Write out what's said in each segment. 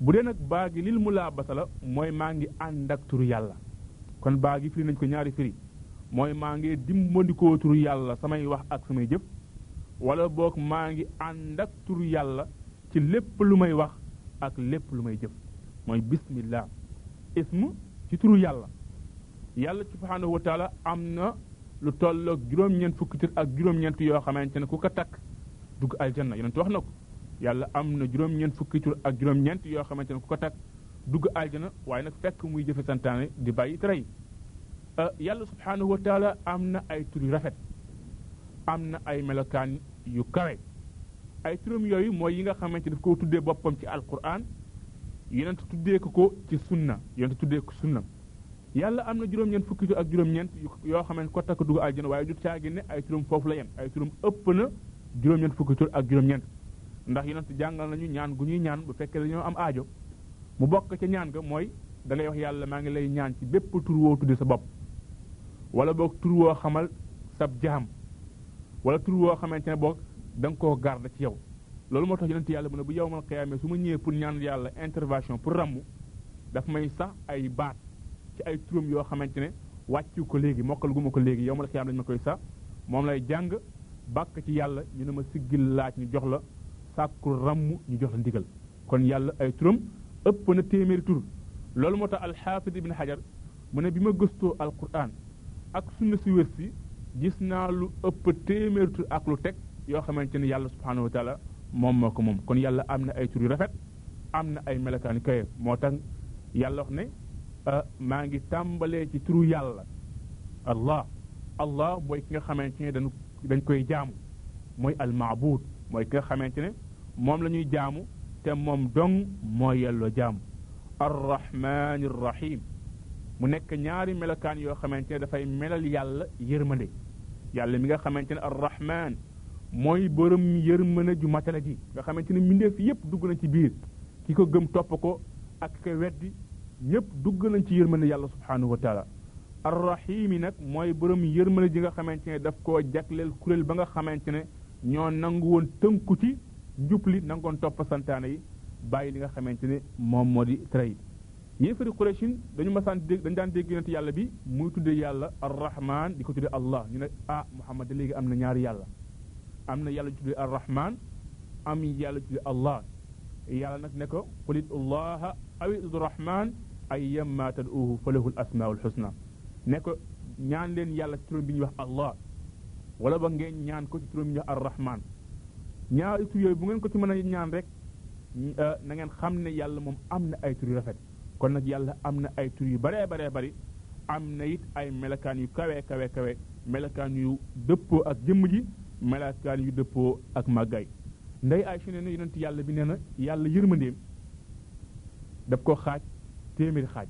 bu dee nag baa gi lil mu laa basa la mooy maa ngi ànd ak turu yàlla kon baa gi firi nañ ko ñaari firi mooy maa ngi dimbandikoo turu yàlla samay wax ak samay jëf wala boog maa ngi ànd ak turu yàlla ci lépp lu may wax ak lépp lu may jëf mooy bismillah ism ci turu yàlla yàlla subhaanahu wa taala am na lu tolloog juróom-ñeent fukki tur ak juróom-ñeent yoo xamante ne ku ko takk dugg aljanna yonent wax na ko yàlla am na juróom-ñeent fukki tur ak juróom-ñeent yoo xamante ne ku ko takk dugg aljana waaye nag fekk muy jëfe santaane di bàyyi tere yi euh, yàlla subhaanahu wa taala am na ay tur yu rafet am na ay melokaan yu kawe ay turam yooyu mooy yi nga xamante daf ko tuddee boppam ci alquran yonent tuddee ko ko ci sunna yonent tuddee ko sunna yàlla am na juróom-ñeent fukki tur ak juróom-ñeent yoo xam ne ko takk dugg aljana waaye du caagi ne ay turam foofu la yem ay turam ëpp na juróom-ñeent fukki tur ak juróom-ñeent ndax yonent jàngal nañu ñaan gu ñuy ñaan bu fekkee dañoo am aajo mu bokk ca ñaan ga mooy da ngay wax yàlla maa ngi lay ñaan ci bépp tur woo tudde sa bopp wala boog tur woo xamal sab jaam wala tur woo xamante ne boog da nga koo garde ci yow loolu moo tax yonent yàlla mu ne bu yowmal xiyaamee su ma ñëwee pour ñaan yàlla intervention pour ràmm daf may sax ay baat ci ay turam yoo xamante ne wàccu ko léegi mokkal gu ma ko léegi yow ma la xiyaam lañ ma koy sax moom lay jàng bàkk ci yàlla ñu ne ma siggil laaj ñu jox la sàkkul ràmm ñu jox la ndigal kon yàlla ay turam ëpp na téeméeri tur loolu moo tax alxaafid ibn xajar mu ne bi ma gëstoo alquran ak sunna si wér si gis naa lu ëpp téeméeri tur ak lu teg yoo xamante ni yàlla subhanahu wa taala moom moo ko moom kon yàlla am na ay tur yu rafet am na ay melokaan yu kawe moo tax yàlla wax ne ah, maa ngi tàmbalee ci turu yàlla allah allah mooy ki nga xamante ne dañu dañ koy jaamu mooy almaabuud mooy ki nga xamante ne moom la ñuy jaamu te moom dong moo yelloo jaamu arrahmaani rahim mu nekk ñaari melokaan yoo xamante ne dafay melal yàlla yërmande yàlla mi nga xamante ne arrahman mooy borom yërmande ju matale ji nga xamante ni mbindeef yépp dugg nañ ci biir ki ko gëm topp ko ak ko weddi ñépp dugg nañ ci yërmande yàlla subhaanahu wa taala arrahim yi nag mooy borom yërmande ji nga xamante ne daf koo jagleel kuréel ba nga xamante ne ñoo nangu woon tënku ci njubli nangoon topp santaane yi bàyyi li nga xamante ne moom moo di tere yi yéefari Qurayshin dañu masaan dégg dañu daan dégg yonent yàlla bi muy tuddee yàlla arrahman di ko tuddee allah ñu ne ah Muhammad da léegi am na ñaari yàlla am na yàlla ju tuddee arrahman am yàlla ju tuddee allah yàlla nag ne ko qul idu llaha aw idu rahman ayyamma tad'uhu falahu al asmaul husna ne ko ñaan leen yàlla ci turam bi ñuy wax allah wala ba ngeen ñaan ko ci turam bi ñuy wax arrahman ñaari tur yooyu bu ngeen ko ci mën a ñaan rek na ngeen xam ne yàlla moom am na ay tur yu rafet kon nag yàlla am na ay tur yu baree baree bari am na it ay melakaan yu kawe kawe kawe melakaan yu dëppoo ak jëmm ji melakaan yu dëppoo ak màggaay ndey Aysa nee na yonent yàlla bi nee na yàlla yërmandeem daf ko xaaj téeméeri xaaj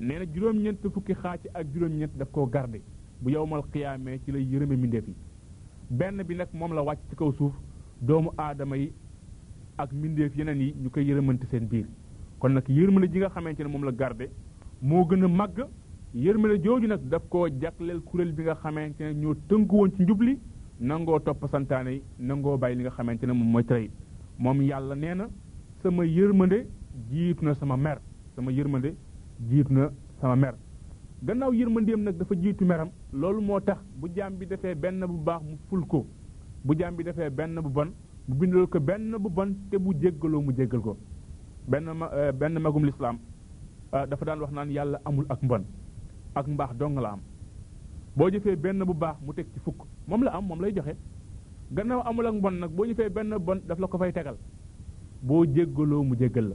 nee na juróom-ñeent fukki xaaj ak juróom-ñeent daf koo garde bu yowmal xiyaamee ci lay yërëme mbindeef yi benn bi nag moom la wàcc ci kaw suuf doomu aadama yi ak mbindeef yeneen yi ñu koy yërëmante seen biir kon nag yërmande ji nga xamante ne moom la garde moo gën a màgg yërmande jooju nag daf koo jagleel kuréel bi nga xamante ne ñoo tënku woon ci njubli nangoo topp santaane yi nangoo bàyyi li nga xamante ne moom mooy tere moom yàlla nee na sama yërmande jiitu na sama mer sama yërmande jiitu na sama mer gannaaw yërmandeem nag dafa jiitu meram loolu moo tax bu jaam bi defee benn bu baax mu ful ko bu jaam bi defee benn bu bon mu bindal ko benn bu bon te bu jéggaloo mu jéggal ko benn ma euh, benn magum lislaam euh, dafa daan wax naan yàlla amul ak mbon ak mbaax dong la am boo jëfee benn bu baax mu teg ci fukk moom la am moom lay joxe gannaaw amul ak mbon nag boo jëfee benn bon daf la ko fay tegal boo jéggaloo mu jéggal la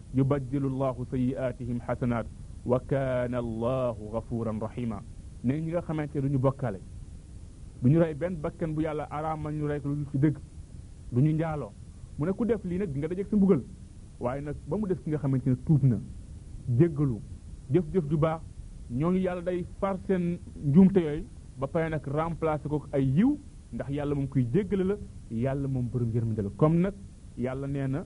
yubaddilu llahu sayiatihim xasanaat wa kaana allahu gafuran rahima ne ñi nga xamante du ñu bokkale du ñu rey benn bakkan bu yàlla araamal ñu rey ko lu ci dëgg du ñu njaaloo mu ne ku def lii nag di nga dajeeg si mbugal waaye nag ba mu def ki nga xamante ne tuub na jéggalu jëf-jëf ju baax ñooñu yàlla day far seen njuumte yooyu ba pare nag remplacer ko ay yiw ndax yàlla moom kuy jéggale la yàlla moom borom yërmande la comme nag yàlla nee na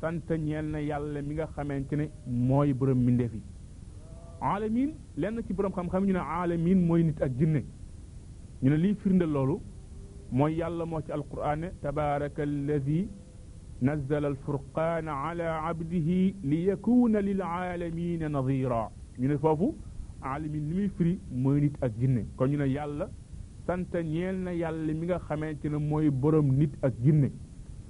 sant ñeel na yàlla mi nga xamante ne mooy borom mbindeef yi alamin lenn ci borom xam-xam ñu ne alamin mooy nit ak jinne ñu ne liy firnde loolu mooy yàlla moo ci alquran ne tabaraka alladi nazala alfurqaana ala abdihi li yakuna lil aalamina nadira ñu ne foofu alamin li muy firi mooy nit ak jinne kon ñu ne yàlla sant ñeel na yàlla mi nga xamante ne mooy borom nit ak jinne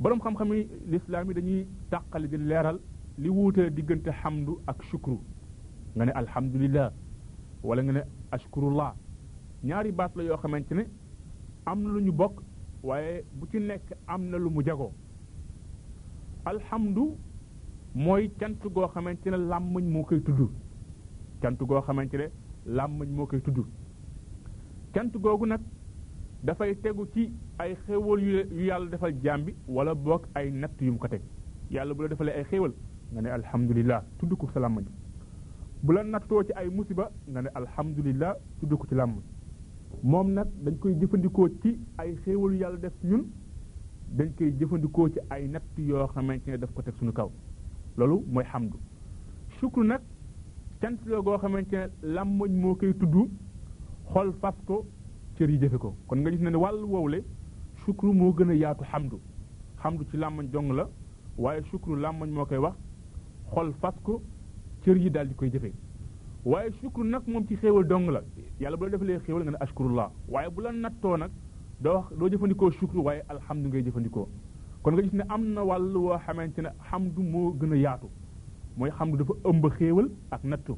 boroom xam-xami lislaam yi dañuy tàqali di leeral li wuutale diggante xamdu ak shukru nga ne alhamdulillah wala nga ne ashkurullah ñaari baat la yoo xamante ne am na lu ñu bokk waaye bu ci nekk am na lu mu jagoo alhamdu mooy cant goo xamante ne làmmañ moo koy tudd cant goo xamante ne làmmañ moo koy tudd cant googu nag dafay tegu ci ay xéewal yu yàlla defal jaam bi wala boog ay natt yu mu ko teg yàlla bu la defalee ay xéewal nga ne alhamdulilah tudd ko sa làmmañ bu la nattoo ci ay musiba nga ne alhamdulilah tudd ko ci làmmañ moom nag dañ koy jëfandikoo ci ay xéewalu yàlla def ñun dañ koy jëfandikoo ci ay natt yoo xamante ne daf ko teg suñu kaw loolu mooy xamdu shukru nag cant la goo xamante ne làmmoñ moo koy tudd xol fas ko cër yi jëfe ko kon nga gis ne ne wàll woowle sukru moo gën a yaatu xamdu xamdu ci làmmoñ jong la waaye sukru làmmoñ moo koy wax xol fas ko cër yi daal di koy jëfe waaye sukru nag moom ci xéewal dong la yàlla bu la defalee xéewal nga ne ashkurullah waaye bu la nattoo nag doo wax doo jëfandikoo sukru waaye alhamdu ngay jëfandikoo kon nga gis ne am na wàll woo xamante ne xamdu moo gën a yaatu mooy xam dafa ëmb xéewal ak nattu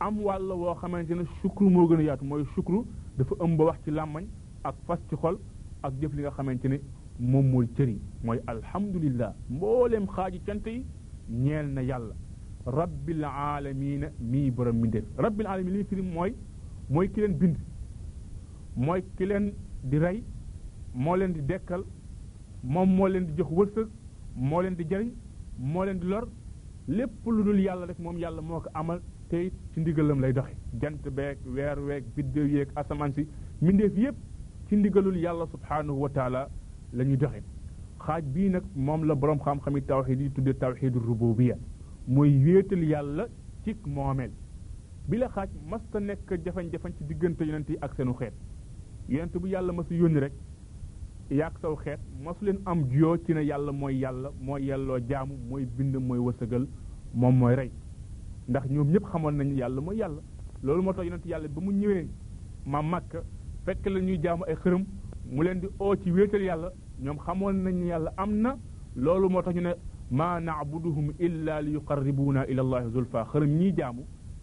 am wàll woo xamante ne sukru moo gën a yaatu mooy sukru dafa ëmb wax ci làmmañ ak fas ci xol ak jëf li nga xamante ne moom mooy cër yi mooy alhamdulillah mbooleem xaaji cant yi ñeel na yàlla rabbil aalamiina mii borom mbindeef rabbil aalamiina li firi mooy mooy ki leen bind mooy ki leen di rey moo leen di dekkal moom moo leen di jox wërsëg moo leen di jariñ moo leen di lor lépp lu dul yàlla rek moom yàlla moo ko amal te it ci ndigalam lay doxe jant beeg weer weeg biddéew yeeg asamaan si mbindeef yépp ci ndigalul yàlla subhaanahu wa taala la ñuy doxe xaaj bii nag moom la boroom xam-xam yi tawxid yi tudde tawxidu rububiya mooy wéetal yàlla ci moomeel bi la xaaj mas ta nekk jafañ-jafañ ci diggante yonent yi ak seenu xeet yonent bu yàlla mas a yónni rek yaak saw xeet masu leen am juyoo ci ne yàlla mooy yàlla mooy yelloo jaamu mooy bind mooy wërsëgal moom mooy rey ndax ñoom ñëpp xamoon nañu yàlla mooy yàlla loolu moo tax yonent yàlla ba mu ñëwee ma màkk fekk la ñuy jaamu ay xërëm mu leen di oo ci wéetal yàlla ñoom xamoon nañu yàlla am na loolu moo tax ñu ne maa naabuduhum illa li yuqarribuuna ila allahi zulfa xërëm ñii jaamu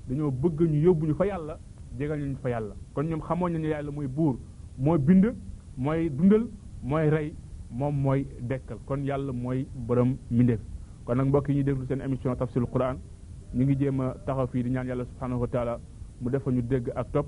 dañoo bëgg ñu yóbbu ñu fa yàlla jegal ñu fa yàlla kon ñoom xamoon nañu yàlla mooy buur moo bind mooy dundal mooy rey moom mooy dekkal kon yàlla mooy borom mbindeef kon nag mbokk yi ñuy déglu seen émission tafsirul quran ñu ngi jéem a taxaw fii di ñaan yàlla subhanahu wa taala mu defa ñu dégg ak topp